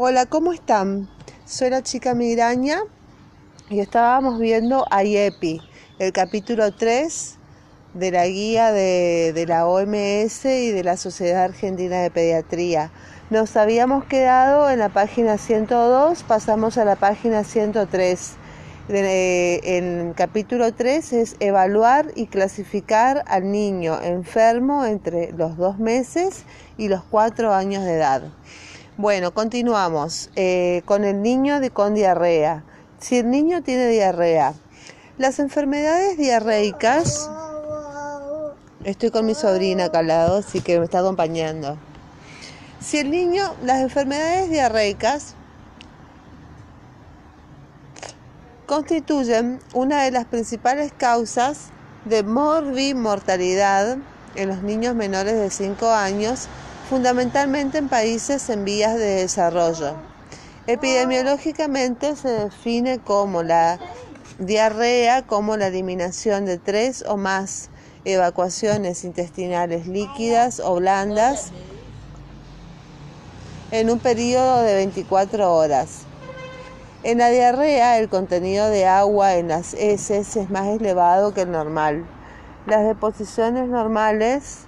Hola, ¿cómo están? Soy la chica migraña y estábamos viendo IEPI, el capítulo 3 de la guía de, de, la OMS y de la Sociedad Argentina de Pediatría. Nos habíamos quedado en la página 102, pasamos a la página 103. El capítulo 3 es evaluar y clasificar al niño enfermo entre los dos meses y los cuatro años de edad. Bueno, continuamos eh, con el niño con diarrea. Si el niño tiene diarrea, las enfermedades diarreicas, estoy con mi sobrina acá al lado, así que me está acompañando. Si el niño, las enfermedades diarreicas constituyen una de las principales causas de morbimortalidad en los niños menores de 5 años fundamentalmente en países en vías de desarrollo. Epidemiológicamente se define como la diarrea como la eliminación de tres o más evacuaciones intestinales líquidas o blandas en un periodo de 24 horas. En la diarrea el contenido de agua en las heces es más elevado que el normal. Las deposiciones normales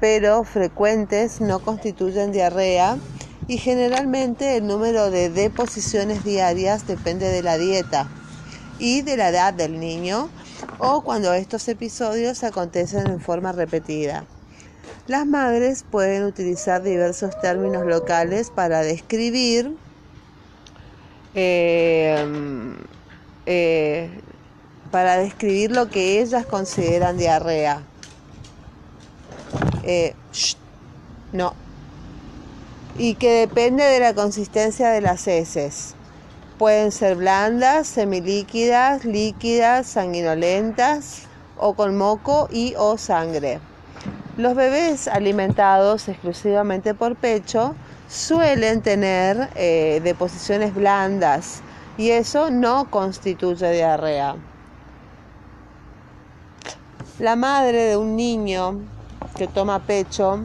pero frecuentes no constituyen diarrea y generalmente el número de deposiciones diarias depende de la dieta y de la edad del niño o cuando estos episodios acontecen en forma repetida. Las madres pueden utilizar diversos términos locales para describir eh, eh, para describir lo que ellas consideran diarrea. Eh, no. Y que depende de la consistencia de las heces. Pueden ser blandas, semilíquidas, líquidas, sanguinolentas o con moco y o sangre. Los bebés alimentados exclusivamente por pecho suelen tener eh, deposiciones blandas y eso no constituye diarrea. La madre de un niño que toma pecho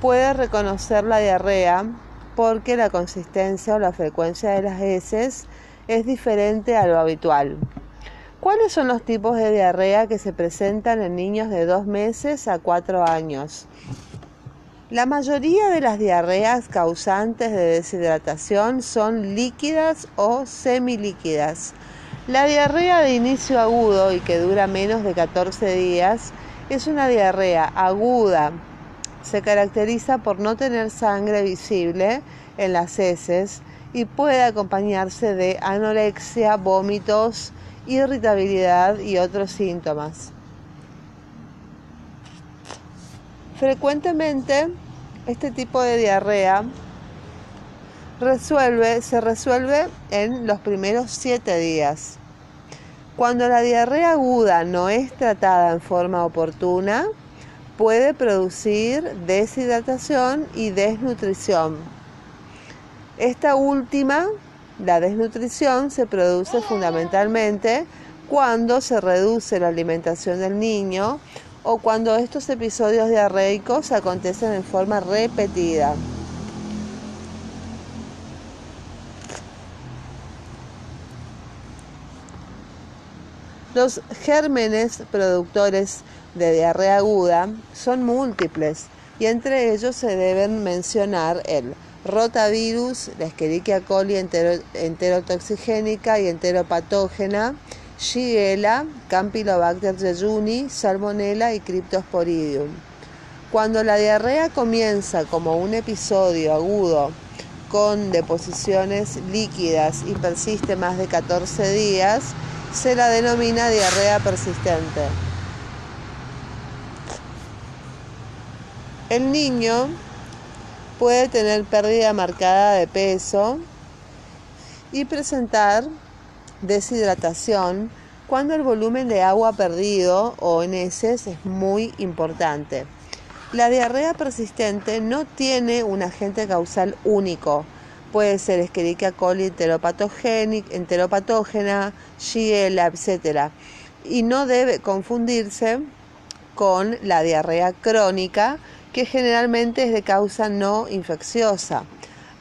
puede reconocer la diarrea porque la consistencia o la frecuencia de las heces es diferente a lo habitual. ¿Cuáles son los tipos de diarrea que se presentan en niños de 2 meses a 4 años? La mayoría de las diarreas causantes de deshidratación son líquidas o semilíquidas. La diarrea de inicio agudo y que dura menos de 14 días es una diarrea aguda. Se caracteriza por no tener sangre visible en las heces y puede acompañarse de anorexia, vómitos, irritabilidad y otros síntomas. Frecuentemente este tipo de diarrea resuelve, se resuelve en los primeros siete días. Cuando la diarrea aguda no es tratada en forma oportuna, puede producir deshidratación y desnutrición. Esta última, la desnutrición, se produce fundamentalmente cuando se reduce la alimentación del niño o cuando estos episodios diarreicos acontecen en forma repetida. Los gérmenes productores de diarrea aguda son múltiples y entre ellos se deben mencionar el rotavirus, la Escherichia coli enterotoxigénica y enteropatógena, Shigella, Campylobacter jejuni, Salmonella y Cryptosporidium. Cuando la diarrea comienza como un episodio agudo con deposiciones líquidas y persiste más de 14 días, se la denomina diarrea persistente. El niño puede tener pérdida marcada de peso y presentar deshidratación cuando el volumen de agua perdido o en heces es muy importante. La diarrea persistente no tiene un agente causal único, puede ser Escherichia coli enteropatógena, Shigella, etc. Y no debe confundirse con la diarrea crónica, que generalmente es de causa no infecciosa.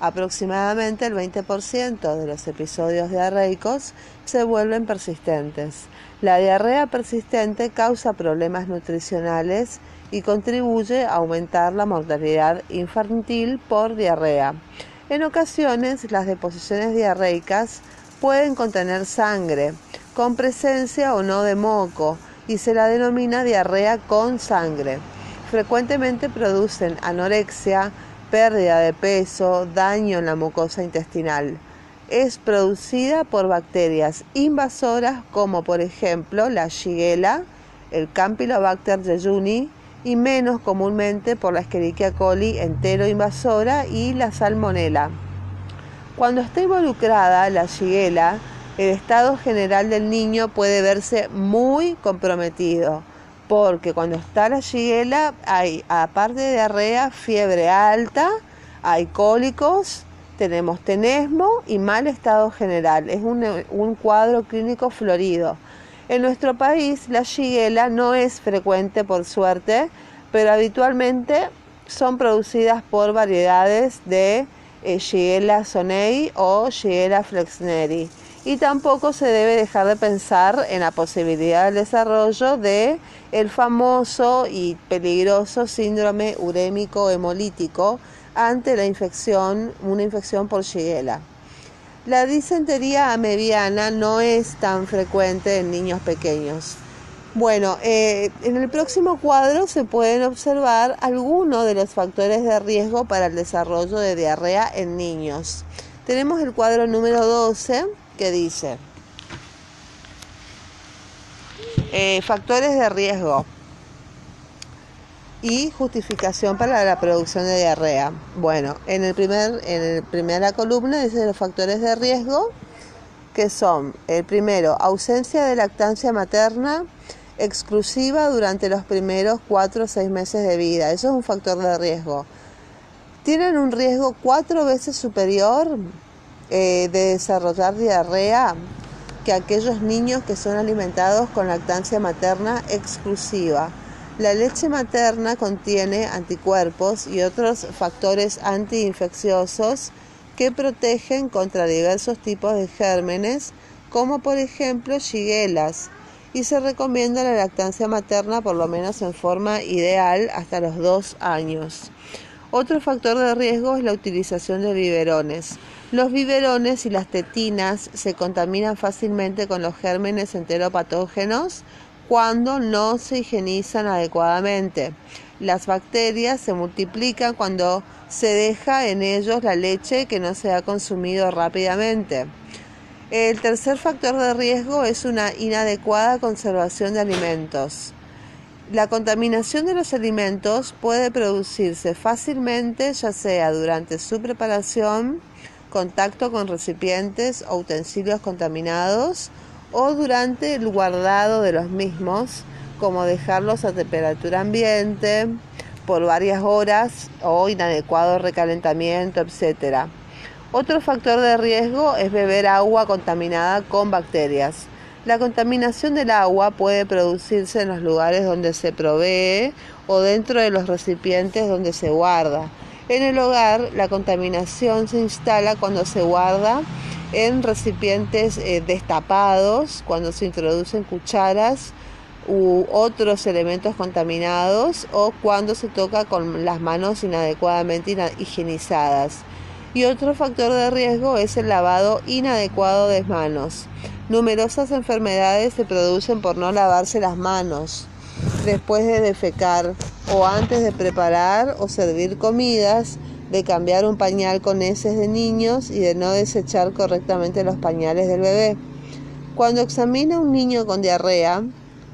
Aproximadamente el 20% de los episodios diarreicos se vuelven persistentes. La diarrea persistente causa problemas nutricionales y contribuye a aumentar la mortalidad infantil por diarrea. En ocasiones las deposiciones diarreicas pueden contener sangre, con presencia o no de moco, y se la denomina diarrea con sangre. Frecuentemente producen anorexia, pérdida de peso, daño en la mucosa intestinal. Es producida por bacterias invasoras como por ejemplo la Shigella, el Campylobacter jejuni y menos comúnmente por la Escherichia coli entero invasora y la Salmonella. Cuando está involucrada la Shigella, el estado general del niño puede verse muy comprometido, porque cuando está la Shigella hay, aparte de diarrea, fiebre alta, hay cólicos, tenemos tenesmo y mal estado general. Es un cuadro clínico florido. En nuestro país la Shigella no es frecuente por suerte, pero habitualmente son producidas por variedades de eh, Shigella sonei o Shigella flexneri y tampoco se debe dejar de pensar en la posibilidad del desarrollo de el famoso y peligroso síndrome urémico hemolítico ante la infección, una infección por Shigella. La disentería mediana no es tan frecuente en niños pequeños. Bueno, eh, en el próximo cuadro se pueden observar algunos de los factores de riesgo para el desarrollo de diarrea en niños. Tenemos el cuadro número 12 que dice, eh, factores de riesgo y justificación para la producción de diarrea. Bueno, en, el primer, en la primera columna dice los factores de riesgo, que son el primero, ausencia de lactancia materna exclusiva durante los primeros cuatro o seis meses de vida. Eso es un factor de riesgo. Tienen un riesgo cuatro veces superior eh, de desarrollar diarrea que aquellos niños que son alimentados con lactancia materna exclusiva. La leche materna contiene anticuerpos y otros factores antiinfecciosos que protegen contra diversos tipos de gérmenes, como por ejemplo shiguelas, y se recomienda la lactancia materna por lo menos en forma ideal hasta los dos años. Otro factor de riesgo es la utilización de biberones. Los biberones y las tetinas se contaminan fácilmente con los gérmenes enteropatógenos cuando no se higienizan adecuadamente. Las bacterias se multiplican cuando se deja en ellos la leche que no se ha consumido rápidamente. El tercer factor de riesgo es una inadecuada conservación de alimentos. La contaminación de los alimentos puede producirse fácilmente ya sea durante su preparación, contacto con recipientes o utensilios contaminados o durante el guardado de los mismos, como dejarlos a temperatura ambiente por varias horas o inadecuado recalentamiento, etc. Otro factor de riesgo es beber agua contaminada con bacterias. La contaminación del agua puede producirse en los lugares donde se provee o dentro de los recipientes donde se guarda. En el hogar, la contaminación se instala cuando se guarda en recipientes eh, destapados, cuando se introducen cucharas u otros elementos contaminados o cuando se toca con las manos inadecuadamente higienizadas. Y otro factor de riesgo es el lavado inadecuado de manos. Numerosas enfermedades se producen por no lavarse las manos después de defecar o antes de preparar o servir comidas, de cambiar un pañal con heces de niños y de no desechar correctamente los pañales del bebé. Cuando examine a un niño con diarrea,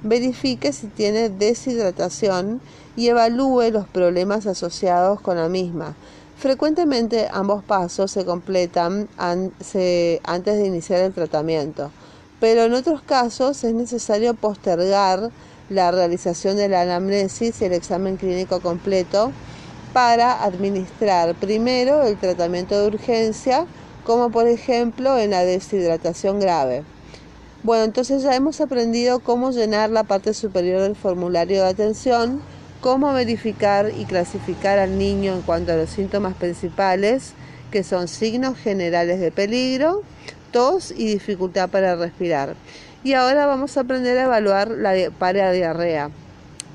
verifique si tiene deshidratación y evalúe los problemas asociados con la misma. Frecuentemente ambos pasos se completan antes de iniciar el tratamiento, pero en otros casos es necesario postergar la realización de la anamnesis y el examen clínico completo para administrar primero el tratamiento de urgencia, como por ejemplo en la deshidratación grave. Bueno, entonces ya hemos aprendido cómo llenar la parte superior del formulario de atención, cómo verificar y clasificar al niño en cuanto a los síntomas principales, que son signos generales de peligro, tos y dificultad para respirar. Y ahora vamos a aprender a evaluar la para diarrea.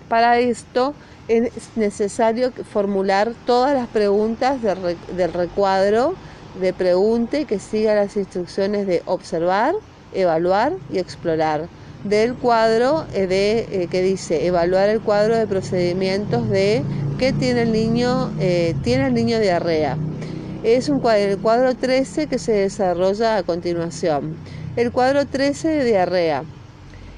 Para esto es necesario formular todas las preguntas del, recuadro de pregunte que siga las instrucciones de observar, evaluar y explorar del cuadro eh, de, eh, que dice evaluar el cuadro de procedimientos de qué tiene el niño, eh, tiene el niño diarrea. Es un cuadro, el cuadro 13 que se desarrolla a continuación. El cuadro 13 de diarrea.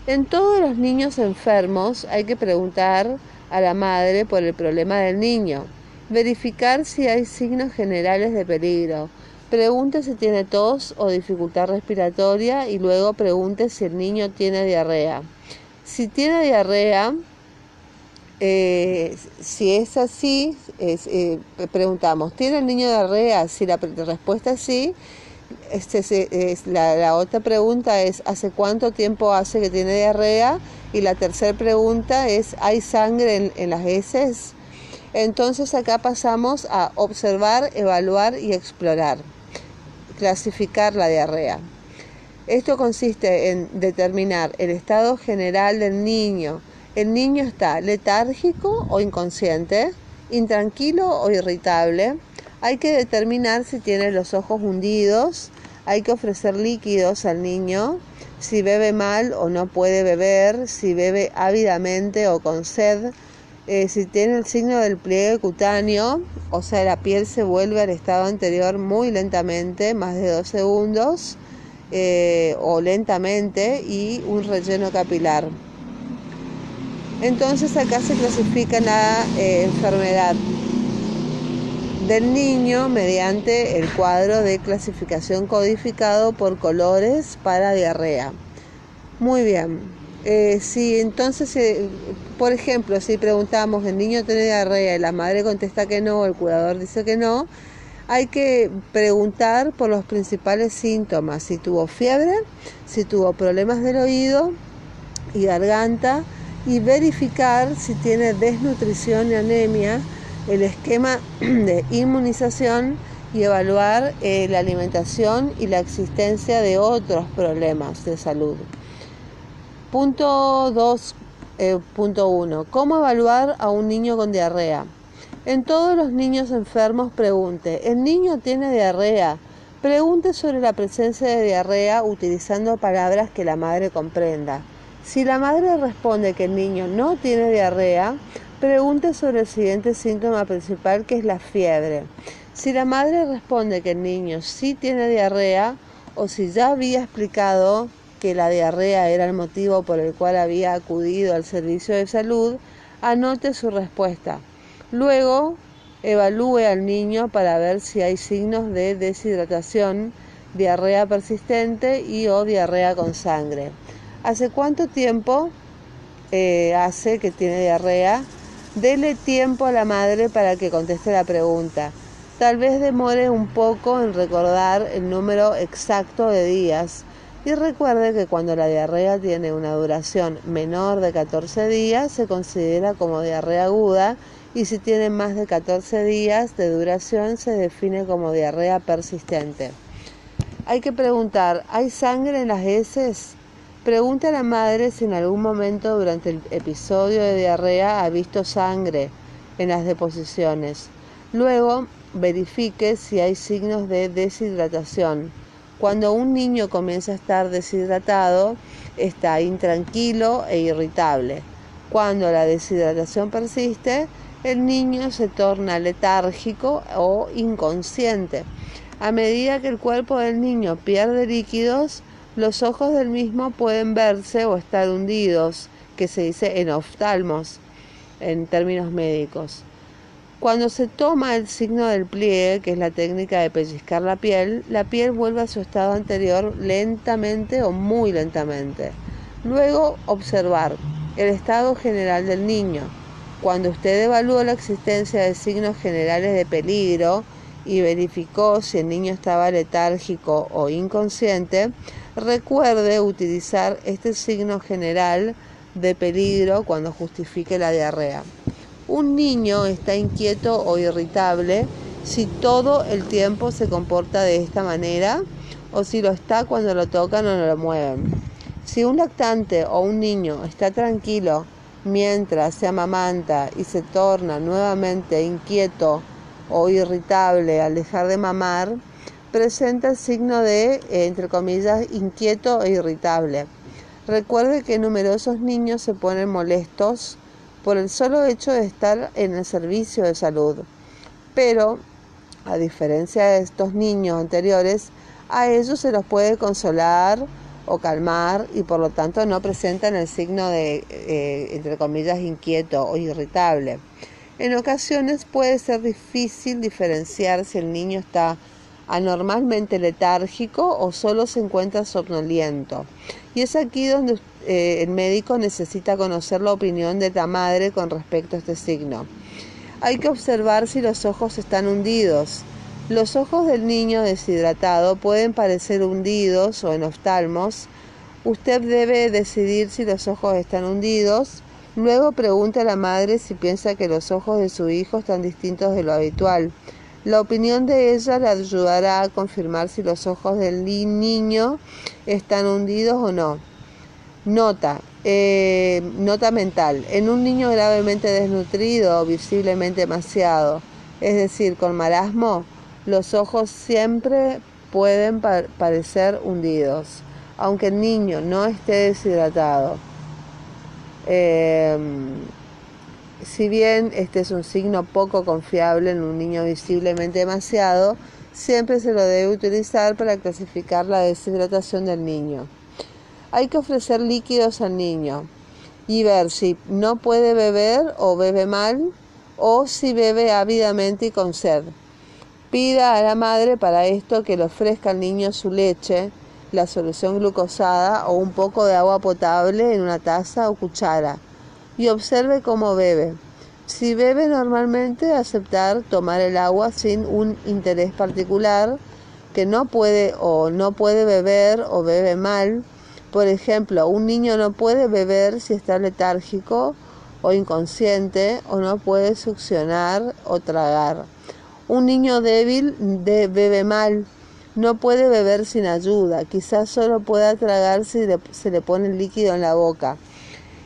En todos los niños enfermos hay que preguntar a la madre por el problema del niño, verificar si hay signos generales de peligro, Pregunte si tiene tos o dificultad respiratoria y luego pregunte si el niño tiene diarrea. Si tiene diarrea, eh, si es así, eh, preguntamos, ¿tiene el niño diarrea? Si la respuesta es sí, este, es, la, otra pregunta es, ¿hace cuánto tiempo hace que tiene diarrea? Y la tercera pregunta es, ¿hay sangre en las heces? Entonces acá pasamos a observar, evaluar y explorar clasificar la diarrea. Esto consiste en determinar el estado general del niño. El niño está letárgico o inconsciente, intranquilo o irritable. Hay que determinar si tiene los ojos hundidos. Hay que ofrecer líquidos al niño. Si bebe mal o no puede beber. Si bebe ávidamente o con sed eh, si tiene el signo del pliegue cutáneo, o sea, la piel se vuelve al estado anterior muy lentamente, más de dos segundos, eh, o lentamente, y un relleno capilar. Entonces acá se clasifica la eh, enfermedad del niño mediante el cuadro de clasificación codificado por colores para diarrea. Muy bien. Eh, si entonces, eh, por ejemplo, si preguntamos, el niño tiene diarrea y la madre contesta que no, el cuidador dice que no, hay que preguntar por los principales síntomas, si tuvo fiebre, si tuvo problemas del oído y garganta, y verificar si tiene desnutrición y anemia, el esquema de inmunización y evaluar eh, la alimentación y la existencia de otros problemas de salud. Punto 2.1. Eh, ¿Cómo evaluar a un niño con diarrea? En todos los niños enfermos pregunte, ¿el niño tiene diarrea? Pregunte sobre la presencia de diarrea utilizando palabras que la madre comprenda. Si la madre responde que el niño no tiene diarrea, pregunte sobre el siguiente síntoma principal que es la fiebre. Si la madre responde que el niño sí tiene diarrea o si ya había explicado que la diarrea era el motivo por el cual había acudido al servicio de salud, anote su respuesta. Luego, evalúe al niño para ver si hay signos de deshidratación, diarrea persistente y o diarrea con sangre. ¿Hace cuánto tiempo eh, hace que tiene diarrea? Dele tiempo a la madre para que conteste la pregunta. Tal vez demore un poco en recordar el número exacto de días y recuerde que cuando la diarrea tiene una duración menor de 14 días se considera como diarrea aguda y si tiene más de 14 días de duración se define como diarrea persistente. Hay que preguntar, ¿hay sangre en las heces? Pregunte a la madre si en algún momento durante el episodio de diarrea ha visto sangre en las deposiciones. Luego, verifique si hay signos de deshidratación cuando un niño comienza a estar deshidratado, está intranquilo e irritable. Cuando la deshidratación persiste, el niño se torna letárgico o inconsciente. A medida que el cuerpo del niño pierde líquidos, los ojos del mismo pueden verse o estar hundidos, que se dice en oftalmos en términos médicos. Cuando se toma el signo del pliegue, que es la técnica de pellizcar la piel, la piel vuelve a su estado anterior lentamente o muy lentamente. Luego, observar el estado general del niño. Cuando usted evaluó la existencia de signos generales de peligro y verificó si el niño estaba letárgico o inconsciente, recuerde utilizar este signo general de peligro cuando justifique la diarrea. Un niño está inquieto o irritable si todo el tiempo se comporta de esta manera o si lo está cuando lo tocan o lo mueven. Si un lactante o un niño está tranquilo mientras se amamanta y se torna nuevamente inquieto o irritable al dejar de mamar, presenta el signo de, entre comillas, inquieto e irritable. Recuerde que numerosos niños se ponen molestos por el solo hecho de estar en el servicio de salud. Pero, a diferencia de estos niños anteriores, a ellos se los puede consolar o calmar y por lo tanto no presentan el signo de, eh, entre comillas, inquieto o irritable. En ocasiones puede ser difícil diferenciar si el niño está anormalmente letárgico o solo se encuentra somnoliento. Y es aquí donde eh, el médico necesita conocer la opinión de la madre con respecto a este signo. Hay que observar si los ojos están hundidos. Los ojos del niño deshidratado pueden parecer hundidos o en oftalmos. Usted debe decidir si los ojos están hundidos. Luego pregunte a la madre si piensa que los ojos de su hijo están distintos de lo habitual. La opinión de ella le ayudará a confirmar si los ojos del niño están hundidos o no. Nota, eh, nota mental. En un niño gravemente desnutrido o visiblemente demasiado, es decir, con marasmo, los ojos siempre pueden parecer hundidos, aunque el niño no esté deshidratado. Eh, si bien este es un signo poco confiable en un niño visiblemente demasiado, siempre se lo debe utilizar para clasificar la deshidratación del niño. Hay que ofrecer líquidos al niño y ver si no puede beber o bebe mal o si bebe ávidamente y con sed. Pida a la madre para esto que le ofrezca al niño su leche, la solución glucosada o un poco de agua potable en una taza o cuchara y observe cómo bebe. Si bebe normalmente, aceptar tomar el agua sin un interés particular, que no puede o no puede beber o bebe mal. Por ejemplo, un niño no puede beber si está letárgico o inconsciente o no puede succionar o tragar. Un niño débil bebe mal, no puede beber sin ayuda, quizás solo pueda tragar si se le pone el líquido en la boca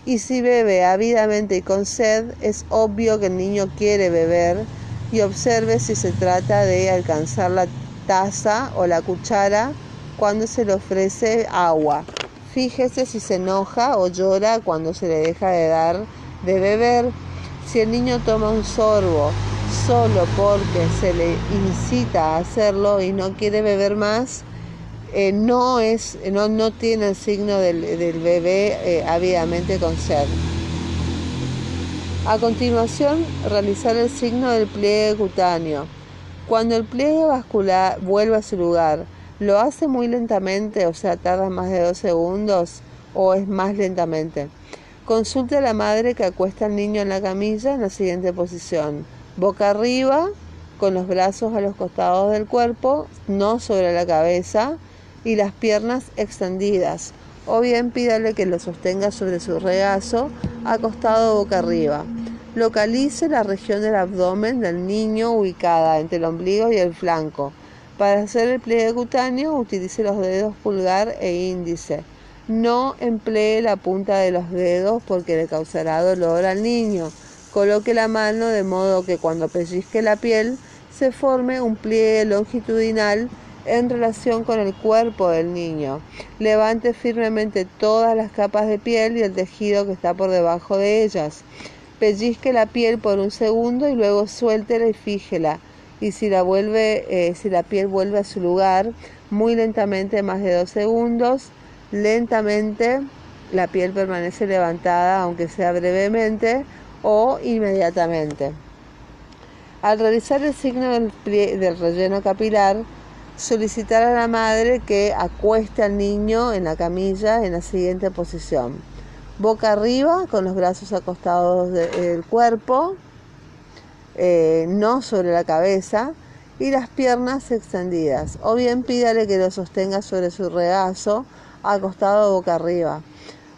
y si bebe ávidamente y con sed, es obvio que el niño quiere beber y observe si se trata de alcanzar la taza o la cuchara cuando se le ofrece agua. Fíjese si se enoja o llora cuando se le deja de dar de beber. Si el niño toma un sorbo solo porque se le incita a hacerlo y no quiere beber más, eh, no, es, no, no, tiene el signo del, bebé eh, ávidamente con sed. A continuación, realizar el signo del pliegue cutáneo. Cuando el pliegue vascular vuelve a su lugar, ¿lo hace muy lentamente, o sea, tarda más de dos segundos, o es más lentamente? Consulte a la madre que acuesta al niño en la camilla en la siguiente posición. Boca arriba, con los brazos a los costados del cuerpo, no sobre la cabeza, y las piernas extendidas, o bien pídale que lo sostenga sobre su regazo, acostado boca arriba. Localice la región del abdomen del niño ubicada entre el ombligo y el flanco. Para hacer el pliegue cutáneo, utilice los dedos pulgar e índice. No emplee la punta de los dedos porque le causará dolor al niño. Coloque la mano de modo que cuando pellizque la piel se forme un pliegue longitudinal en relación con el cuerpo del niño. Levante firmemente todas las capas de piel y el tejido que está por debajo de ellas. Pellizque la piel por un segundo y luego suéltela y fíjela. Y si la, eh, si la piel vuelve a su lugar, muy lentamente, más de dos segundos, lentamente la piel permanece levantada, aunque sea brevemente o inmediatamente. Al realizar el signo del, relleno capilar, solicitar a la madre que acueste al niño en la camilla en la siguiente posición. Boca arriba, con los brazos acostados del cuerpo, eh, no sobre la cabeza, y las piernas extendidas. O bien pídale que lo sostenga sobre su regazo, acostado boca arriba.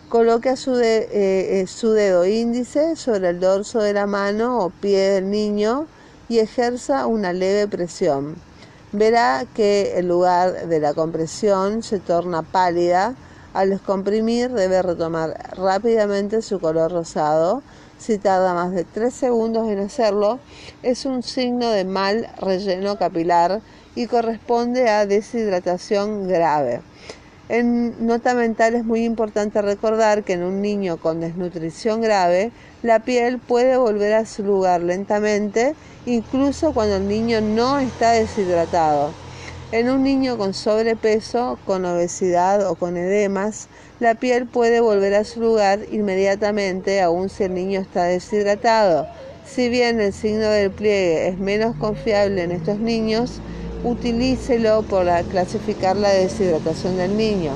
Coloque su, eh, eh, su dedo índice sobre el dorso de la mano o pie del niño y ejerza una leve presión. Verá que el lugar de la compresión se torna pálida. Al descomprimir debe retomar rápidamente su color rosado. Si tarda más de 3 segundos en hacerlo, es un signo de mal relleno capilar y corresponde a deshidratación grave. En nota mental es muy importante recordar que en un niño con desnutrición grave, la piel puede volver a su lugar lentamente, incluso cuando el niño no está deshidratado. En un niño con sobrepeso, con obesidad o con edemas, la piel puede volver a su lugar inmediatamente, aun si el niño está deshidratado. Si bien el signo del pliegue es menos confiable en estos niños, utilícelo para clasificar la deshidratación del niño.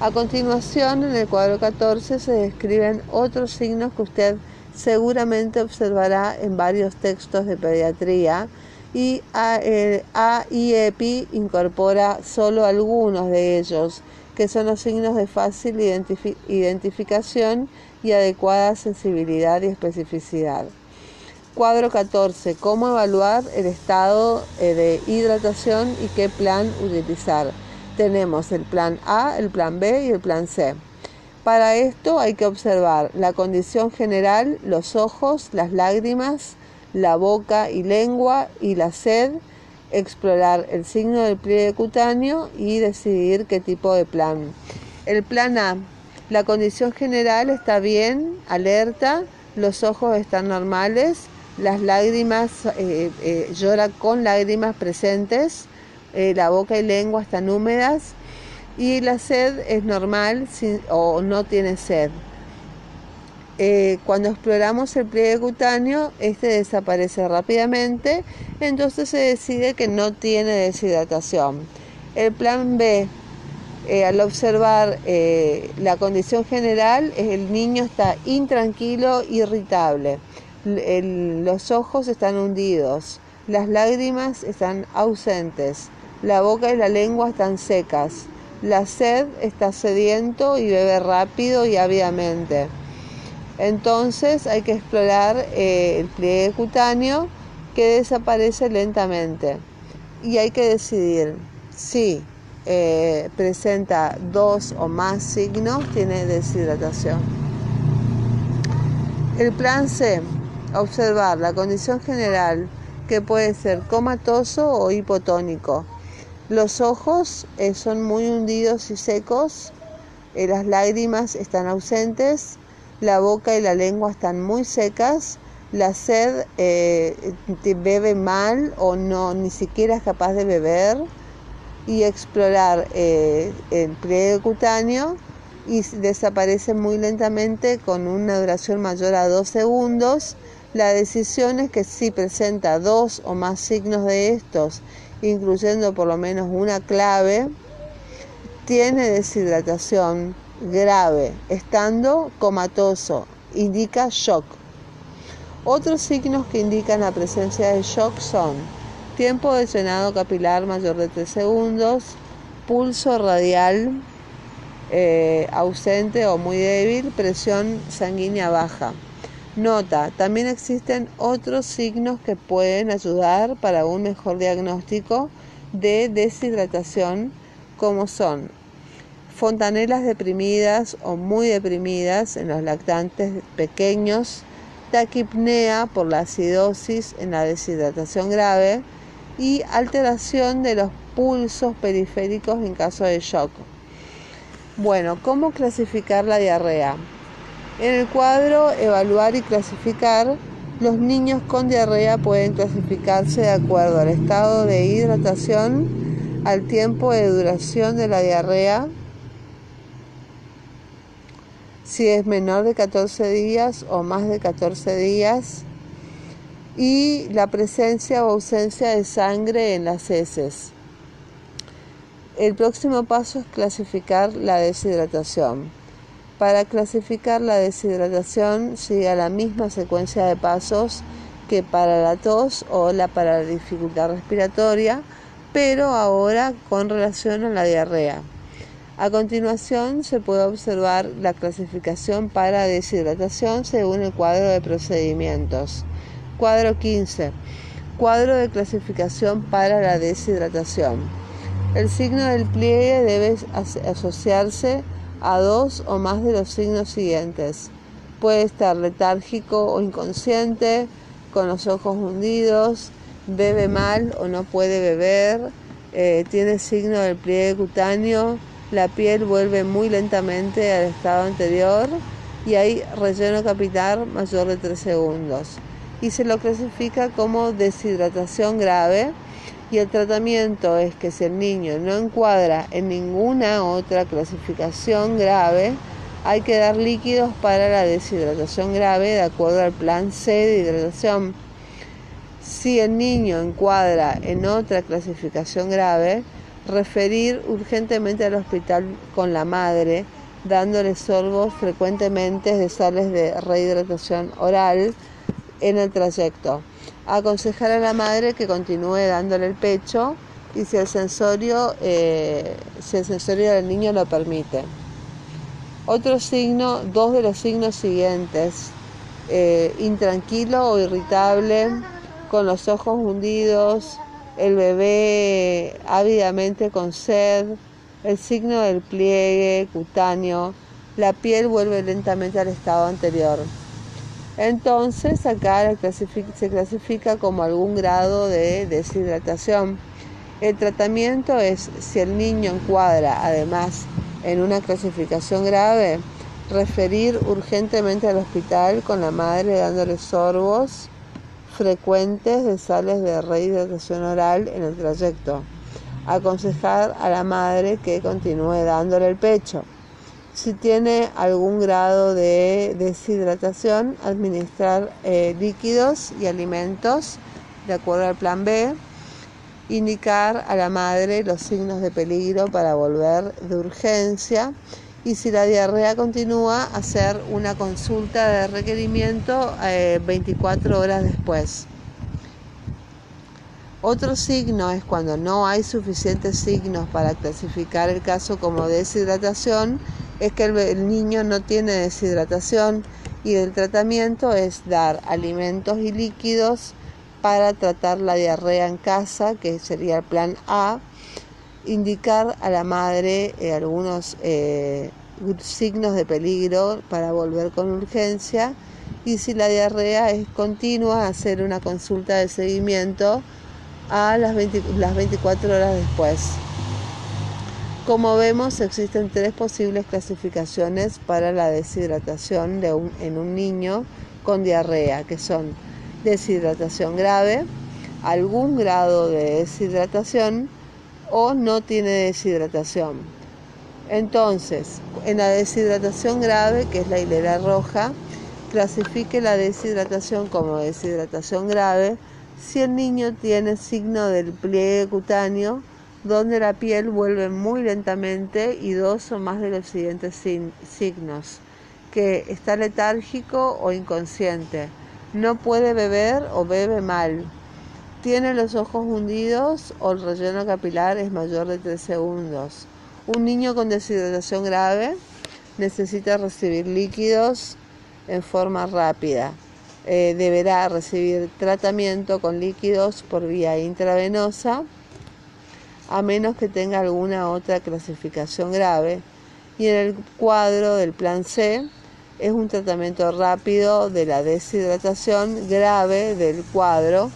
A continuación, en el cuadro 14 se describen otros signos que usted seguramente observará en varios textos de pediatría y AIEPI incorpora solo algunos de ellos, que son los signos de fácil identificación y adecuada sensibilidad y especificidad. Cuadro 14. Cómo evaluar el estado eh, de hidratación y qué plan utilizar. Tenemos el plan A, el plan B y el plan C. Para esto hay que observar la condición general, los ojos, las lágrimas, la boca y lengua y la sed, explorar el signo del pliegue cutáneo y decidir qué tipo de plan. El plan A, la condición general está bien, alerta, los ojos están normales, las lágrimas, eh, eh, llora con lágrimas presentes, eh, la boca y lengua están húmedas y la sed es normal o no tiene sed. cuando exploramos el pliegue cutáneo, este desaparece rápidamente, entonces se decide que no tiene deshidratación. El plan B, al observar la condición general, el niño está intranquilo, irritable los ojos están hundidos, las lágrimas están ausentes, la boca y la lengua están secas, la sed está sediento y bebe rápido y ávidamente. Entonces hay que explorar eh, el pliegue cutáneo que desaparece lentamente y hay que decidir si eh, presenta dos o más signos, tiene deshidratación. El plan C Observar la condición general que puede ser comatoso o hipotónico. Los ojos eh, son muy hundidos y secos, eh, las lágrimas están ausentes, la boca y la lengua están muy secas, la sed eh, bebe mal o no ni siquiera es capaz de beber y explorar el pliegue cutáneo y desaparece muy lentamente con una duración mayor a dos segundos la decisión es que si presenta dos o más signos de estos, incluyendo por lo menos una clave, tiene deshidratación grave, estando comatoso, indica shock. Otros signos que indican la presencia de shock son tiempo de llenado capilar mayor de 3 segundos, pulso radial eh, ausente o muy débil, presión sanguínea baja. Nota, también existen otros signos que pueden ayudar para un mejor diagnóstico de deshidratación, como son fontanelas deprimidas o muy deprimidas en los lactantes pequeños, taquipnea por la acidosis en la deshidratación grave y alteración de los pulsos periféricos en caso de shock. Bueno, ¿cómo clasificar la diarrea? En el cuadro Evaluar y clasificar, los niños con diarrea pueden clasificarse de acuerdo al estado de hidratación, al tiempo de duración de la diarrea, si es menor de 14 días o más de 14 días, y la presencia o ausencia de sangre en las heces. El próximo paso es clasificar la deshidratación. Para clasificar la deshidratación sigue la misma secuencia de pasos que para la tos o la para la dificultad respiratoria, pero ahora con relación a la diarrea. A continuación se puede observar la clasificación para deshidratación según el cuadro de procedimientos. Cuadro 15. Cuadro de clasificación para la deshidratación. El signo del pliegue debe asociarse a dos o más de los signos siguientes. Puede estar letárgico o inconsciente, con los ojos hundidos, bebe mal o no puede beber, eh, tiene signo del pliegue cutáneo, la piel vuelve muy lentamente al estado anterior y hay relleno capilar mayor de 3 segundos. Y se lo clasifica como deshidratación grave y el tratamiento es que si el niño no encuadra en ninguna otra clasificación grave, hay que dar líquidos para la deshidratación grave de acuerdo al plan C de hidratación. Si el niño encuadra en otra clasificación grave, referir urgentemente al hospital con la madre, dándole sorbos frecuentemente de sales de rehidratación oral en el trayecto. Aconsejar a la madre que continúe dándole el pecho y si el sensorio, eh, si el sensorio del niño lo permite. Otro signo, dos de los signos siguientes, eh, intranquilo o irritable, con los ojos hundidos, el bebé ávidamente con sed, el signo del pliegue cutáneo, la piel vuelve lentamente al estado anterior. Entonces acá se clasifica como algún grado de deshidratación. El tratamiento es si el niño encuadra además en una clasificación grave, referir urgentemente al hospital con la madre dándole sorbos frecuentes de sales de rehidratación oral en el trayecto. Aconsejar a la madre que continúe dándole el pecho. Si tiene algún grado de deshidratación, administrar eh, líquidos y alimentos de acuerdo al plan B. Indicar a la madre los signos de peligro para volver de urgencia y si la diarrea continúa, hacer una consulta de requerimiento 24 eh, horas después. Otro signo es cuando no hay suficientes signos para clasificar el caso como deshidratación, es que el, niño no tiene deshidratación y el tratamiento es dar alimentos y líquidos para tratar la diarrea en casa, que sería el plan A, indicar a la madre eh, algunos eh, signos de peligro para volver con urgencia y si la diarrea es continua, hacer una consulta de seguimiento a las, las 24 horas después. Como vemos, existen tres posibles clasificaciones para la deshidratación de en un niño con diarrea, que son deshidratación grave, algún grado de deshidratación, o no tiene deshidratación. Entonces, en la deshidratación grave, que es la hilera roja, clasifique la deshidratación como deshidratación grave si el niño tiene signo del pliegue cutáneo, donde la piel vuelve muy lentamente y dos o más de los siguientes signos, que está letárgico o inconsciente, no puede beber o bebe mal, tiene los ojos hundidos o el relleno capilar es mayor de 3 segundos. Un niño con deshidratación grave necesita recibir líquidos en forma rápida. Eh, deberá recibir tratamiento con líquidos por vía intravenosa a menos que tenga alguna otra clasificación grave. Y en el cuadro del plan C es un tratamiento rápido de la deshidratación grave del cuadro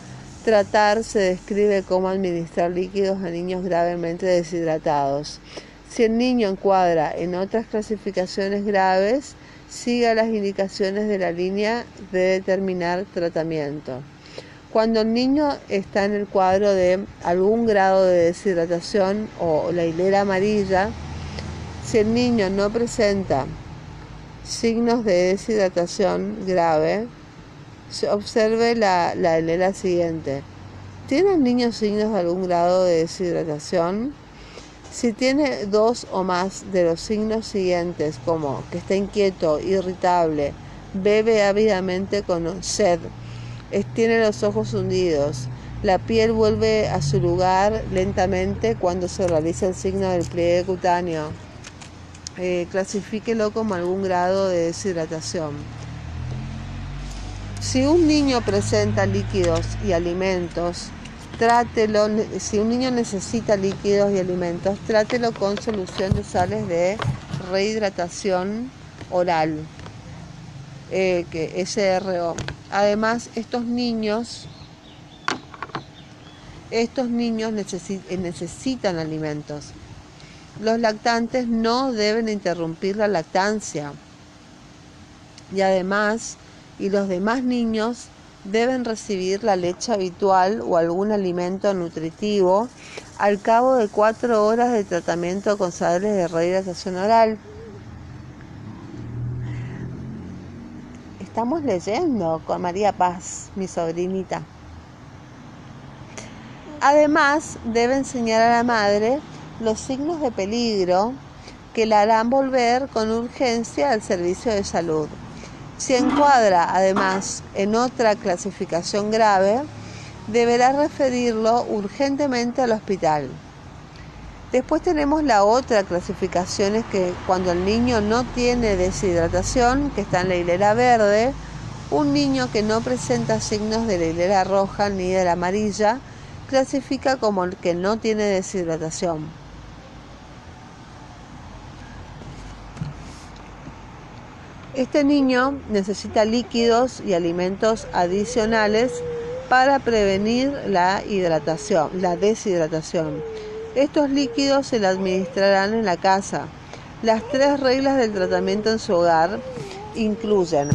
Tratar se describe como administrar líquidos a niños gravemente deshidratados. Si el niño encuadra en otras clasificaciones graves, siga las indicaciones de la línea de determinar tratamiento. Cuando el niño está en el cuadro de algún grado de deshidratación o la hilera amarilla, si el niño no presenta signos de deshidratación grave, observe la, la siguiente. ¿Tiene el niño signos de algún grado de deshidratación? Si tiene dos o más de los signos siguientes, como que está inquieto, irritable, bebe ávidamente con sed, tiene los ojos hundidos, la piel vuelve a su lugar lentamente cuando se realiza el signo del pliegue cutáneo, eh, clasifíquelo como algún grado de deshidratación. Si un niño presenta líquidos y alimentos, trátelo, si un niño necesita líquidos y alimentos, trátelo con solución de sales de rehidratación oral, eh, que SRO. Además, estos niños, estos niños necesitan alimentos. Los lactantes no deben interrumpir la lactancia. Y además, y los demás niños deben recibir la leche habitual o algún alimento nutritivo al cabo de cuatro horas de tratamiento con sales de rehidratación oral. Estamos leyendo con María Paz, mi sobrinita. Además, debe enseñar a la madre los signos de peligro que la harán volver con urgencia al servicio de salud. Si encuadra además en otra clasificación grave, deberá referirlo urgentemente al hospital. Después tenemos la otra clasificación, es que cuando el niño no tiene deshidratación, que está en la hilera verde, un niño que no presenta signos de la hilera roja ni de la amarilla, clasifica como el que no tiene deshidratación. Este niño necesita líquidos y alimentos adicionales para prevenir la hidratación, la deshidratación. Estos líquidos se le administrarán en la casa. Las tres reglas del tratamiento en su hogar incluyen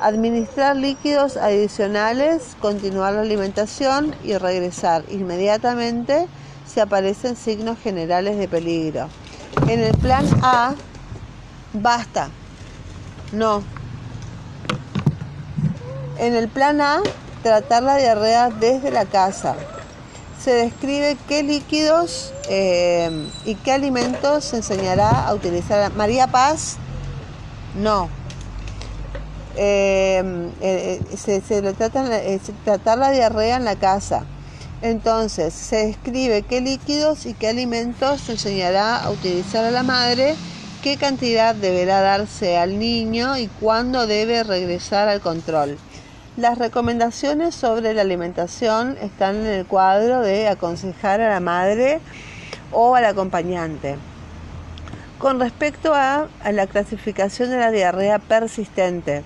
administrar líquidos adicionales, continuar la alimentación y regresar inmediatamente si aparecen signos generales de peligro. En el plan A, basta, no. En el plan A, tratar la diarrea desde la casa. Se describe qué líquidos eh, y qué alimentos se enseñará a utilizar. María Paz, no. Eh, eh, se, se trata, tratar la diarrea en la casa. Entonces, se describe qué líquidos y qué alimentos se enseñará a utilizar a la madre qué cantidad deberá darse al niño y cuándo debe regresar al control. Las recomendaciones sobre la alimentación están en el cuadro de aconsejar a la madre o al acompañante. Con respecto a, la clasificación de la diarrea persistente,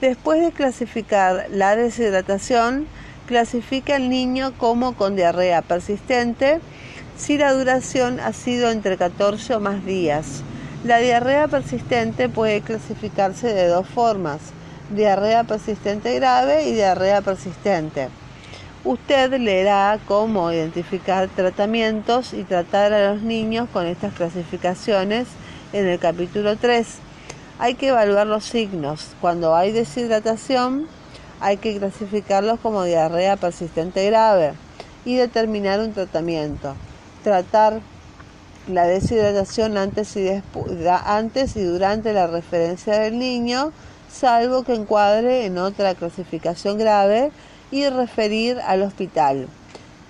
después de clasificar la deshidratación, clasifica al niño como con diarrea persistente si la duración ha sido entre 14 o más días la diarrea persistente puede clasificarse de dos formas, diarrea persistente grave y diarrea persistente. Usted leerá cómo identificar tratamientos y tratar a los niños con estas clasificaciones en el capítulo 3. Hay que evaluar los signos. Cuando hay deshidratación, hay que clasificarlos como diarrea persistente grave y determinar un tratamiento. Tratar la deshidratación antes y, antes y durante la referencia del niño, salvo que encuadre en otra clasificación grave y referir al hospital.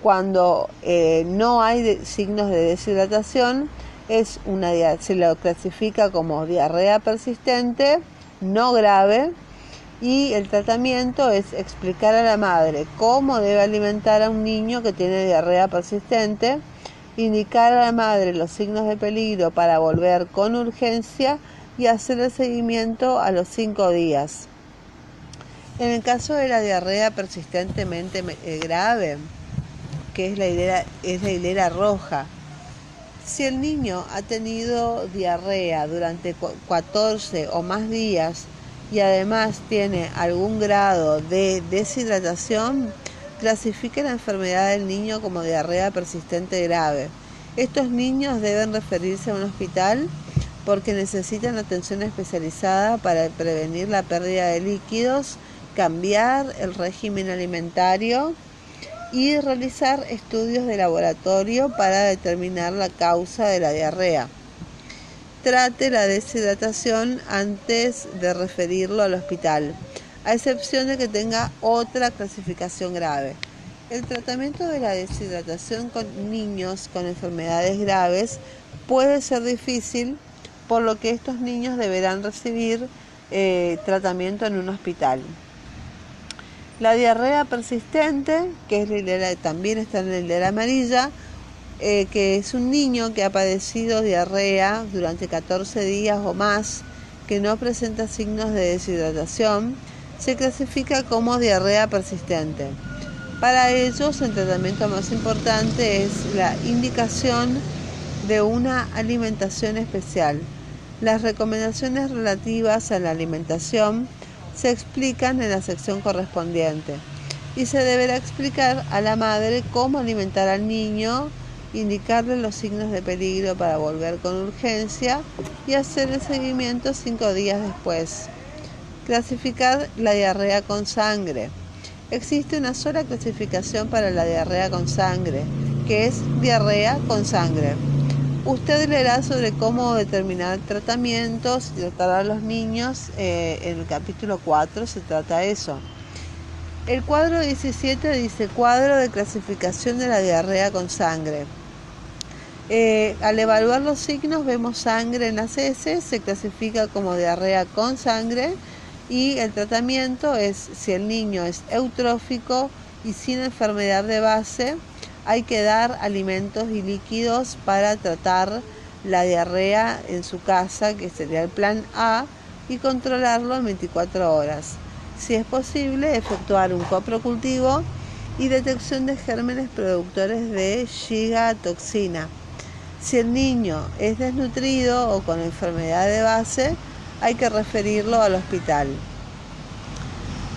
Cuando eh, no hay signos de deshidratación, es una, se lo clasifica como diarrea persistente, no grave, y el tratamiento es explicar a la madre cómo debe alimentar a un niño que tiene diarrea persistente, indicar a la madre los signos de peligro para volver con urgencia y hacer el seguimiento a los cinco días. En el caso de la diarrea persistentemente eh, grave, que es la hilera, es la hilera roja, si el niño ha tenido diarrea durante 14 o más días y además tiene algún grado de deshidratación, clasifique la enfermedad del niño como diarrea persistente grave. Estos niños deben referirse a un hospital porque necesitan atención especializada para prevenir la pérdida de líquidos, cambiar el régimen alimentario y realizar estudios de laboratorio para determinar la causa de la diarrea. Trate la deshidratación antes de referirlo al hospital a excepción de que tenga otra clasificación grave. El tratamiento de la deshidratación con niños con enfermedades graves puede ser difícil por lo que estos niños deberán recibir eh, tratamiento en un hospital. La diarrea persistente, que es también está en la hilera amarilla, eh, que es un niño que ha padecido diarrea durante 14 días o más, que no presenta signos de deshidratación, se clasifica como diarrea persistente. Para ellos, el tratamiento más importante es la indicación de una alimentación especial. Las recomendaciones relativas a la alimentación se explican en la sección correspondiente y se deberá explicar a la madre cómo alimentar al niño, indicarle los signos de peligro para volver con urgencia y hacer el seguimiento cinco días después. Clasificar la diarrea con sangre. Existe una sola clasificación para la diarrea con sangre, que es diarrea con sangre. Usted leerá sobre cómo determinar tratamientos y tratar a los niños. Eh, en el capítulo 4 se trata eso. El cuadro 17 dice cuadro de clasificación de la diarrea con sangre. Eh, al evaluar los signos vemos sangre en las heces, se clasifica como diarrea con sangre y el tratamiento es si el niño es eutrófico y sin enfermedad de base, hay que dar alimentos y líquidos para tratar la diarrea en su casa, que sería el plan A, y controlarlo en 24 horas. Si es posible, efectuar un coprocultivo y detección de gérmenes productores de gigatoxina. Si el niño es desnutrido o con enfermedad de base, hay que referirlo al hospital.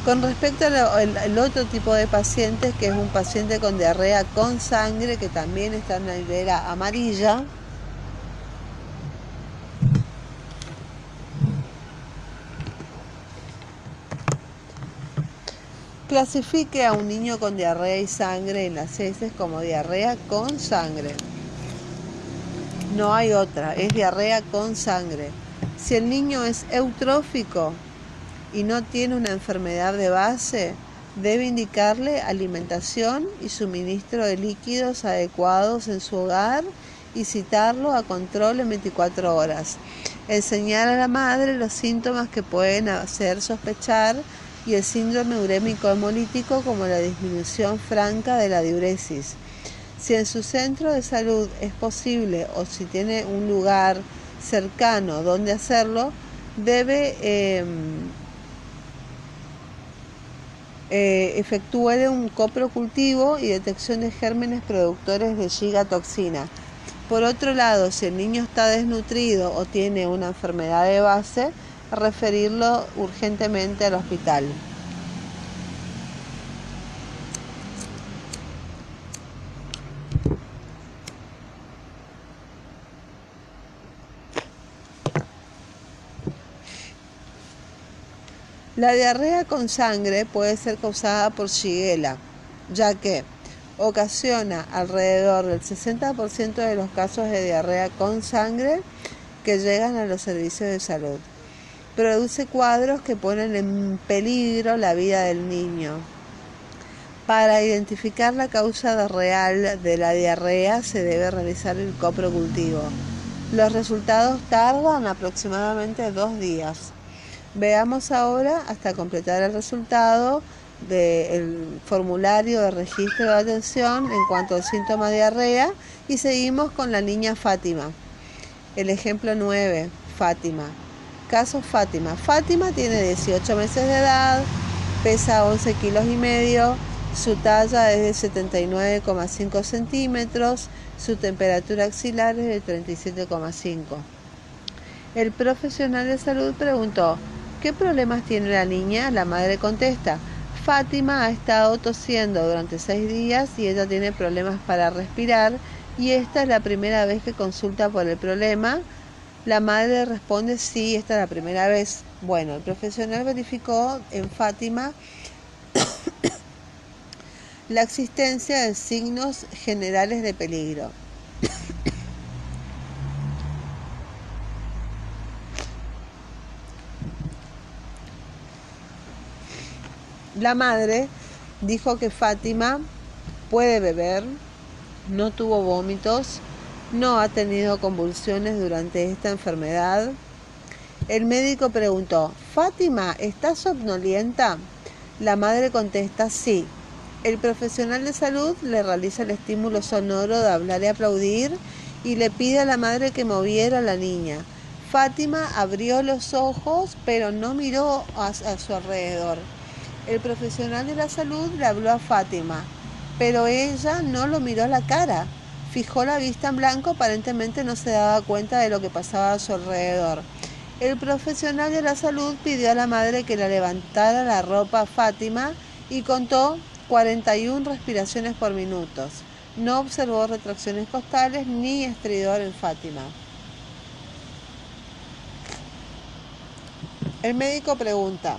Con respecto al otro tipo de pacientes, que es un paciente con diarrea con sangre, que también está en la hilera amarilla, clasifique a un niño con diarrea y sangre en las heces como diarrea con sangre. No hay otra, es diarrea con sangre. Si el niño es eutrófico, y no tiene una enfermedad de base, debe indicarle alimentación y suministro de líquidos adecuados en su hogar y citarlo a control en 24 horas. Enseñar a la madre los síntomas que pueden hacer sospechar y el síndrome urémico hemolítico como la disminución franca de la diuresis. Si en su centro de salud es posible o si tiene un lugar cercano donde hacerlo, debe em, eh, efectúe un coprocultivo y detección de gérmenes productores de gigatoxina. Por otro lado, si el niño está desnutrido o tiene una enfermedad de base, referirlo urgentemente al hospital. La diarrea con sangre puede ser causada por Shigella, ya que ocasiona alrededor del 60% de los casos de diarrea con sangre que llegan a los servicios de salud. Produce cuadros que ponen en peligro la vida del niño. Para identificar la causa real de la diarrea se debe realizar el coprocultivo. Los resultados tardan aproximadamente dos días. Veamos ahora hasta completar el resultado del formulario de registro de atención en cuanto al síntoma de diarrea y seguimos con la niña Fátima. El ejemplo 9, Fátima. Caso Fátima. Fátima tiene 18 meses de edad, pesa 11 kilos y medio, su talla es de 79,5 centímetros, su temperatura axilar es de 37,5. El profesional de salud preguntó, ¿Qué problemas tiene la niña? La madre contesta, Fátima ha estado tosiendo durante seis días y ella tiene problemas para respirar y esta es la primera vez que consulta por el problema. La madre responde, sí, esta es la primera vez. Bueno, el profesional verificó en Fátima la existencia de signos generales de peligro. La madre dijo que Fátima puede beber, no tuvo vómitos, no ha tenido convulsiones durante esta enfermedad. El médico preguntó, Fátima, ¿estás somnolienta? La madre contesta, sí. El profesional de salud le realiza el estímulo sonoro de hablar y aplaudir y le pide a la madre que moviera a la niña. Fátima abrió los ojos, pero no miró a, su alrededor. El profesional de la salud le habló a Fátima, pero ella no lo miró a la cara. Fijó la vista en blanco, aparentemente no se daba cuenta de lo que pasaba a su alrededor. El profesional de la salud pidió a la madre que le levantara la ropa a Fátima y contó 41 respiraciones por minuto. No observó retracciones costales ni estridor en Fátima. El médico pregunta,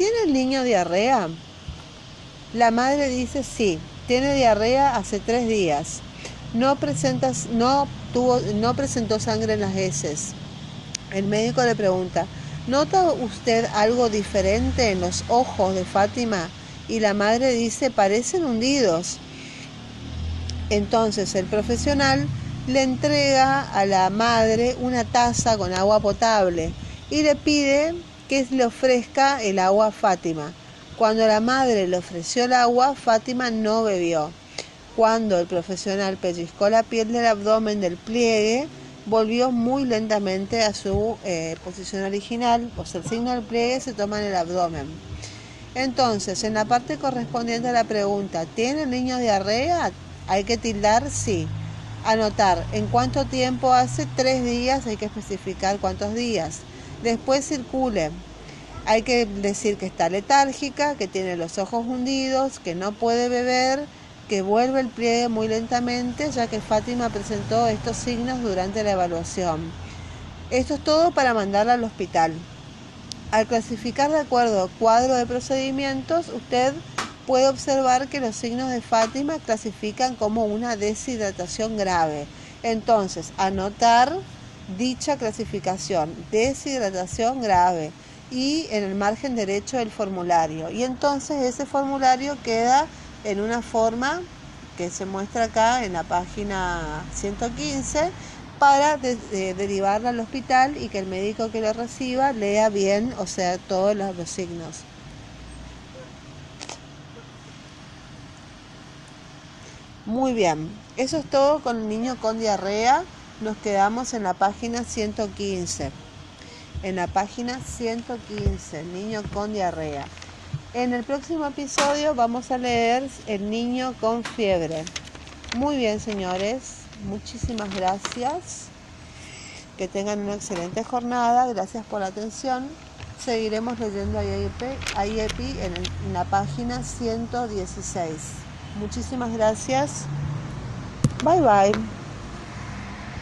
¿tiene el niño diarrea? La madre dice sí, tiene diarrea hace tres días. No, no, tuvo, no presentó sangre en las heces. El médico le pregunta, ¿nota usted algo diferente en los ojos de Fátima? Y la madre dice, parecen hundidos. Entonces el profesional le entrega a la madre una taza con agua potable y le pide que le ofrezca el agua a Fátima. Cuando la madre le ofreció el agua, Fátima no bebió. Cuando el profesional pellizcó la piel del abdomen del pliegue, volvió muy lentamente a su eh, posición original, pues el signo del pliegue se toma en el abdomen. Entonces, en la parte correspondiente a la pregunta, ¿tiene el niño diarrea? Hay que tildar sí. Anotar en cuánto tiempo hace tres días, hay que especificar cuántos días. Después circule. Hay que decir que está letárgica, que tiene los ojos hundidos, que no puede beber, que vuelve el pliegue muy lentamente, ya que Fátima presentó estos signos durante la evaluación. Esto es todo para mandarla al hospital. Al clasificar de acuerdo al cuadro de procedimientos, usted puede observar que los signos de Fátima clasifican como una deshidratación grave. Entonces, anotar dicha clasificación, deshidratación grave, y en el margen derecho del formulario. Y entonces ese formulario queda en una forma que se muestra acá en la página 115 para derivarla al hospital y que el médico que lo reciba lea bien, o sea, todos los signos. Muy bien, eso es todo con el niño con diarrea. Nos quedamos en la página 115. En la página 115, el niño con diarrea. En el próximo episodio vamos a leer el niño con fiebre. Muy bien, señores. Muchísimas gracias. Que tengan una excelente jornada. Gracias por la atención. Seguiremos leyendo a IEPI en la página 116. Muchísimas gracias. Bye bye.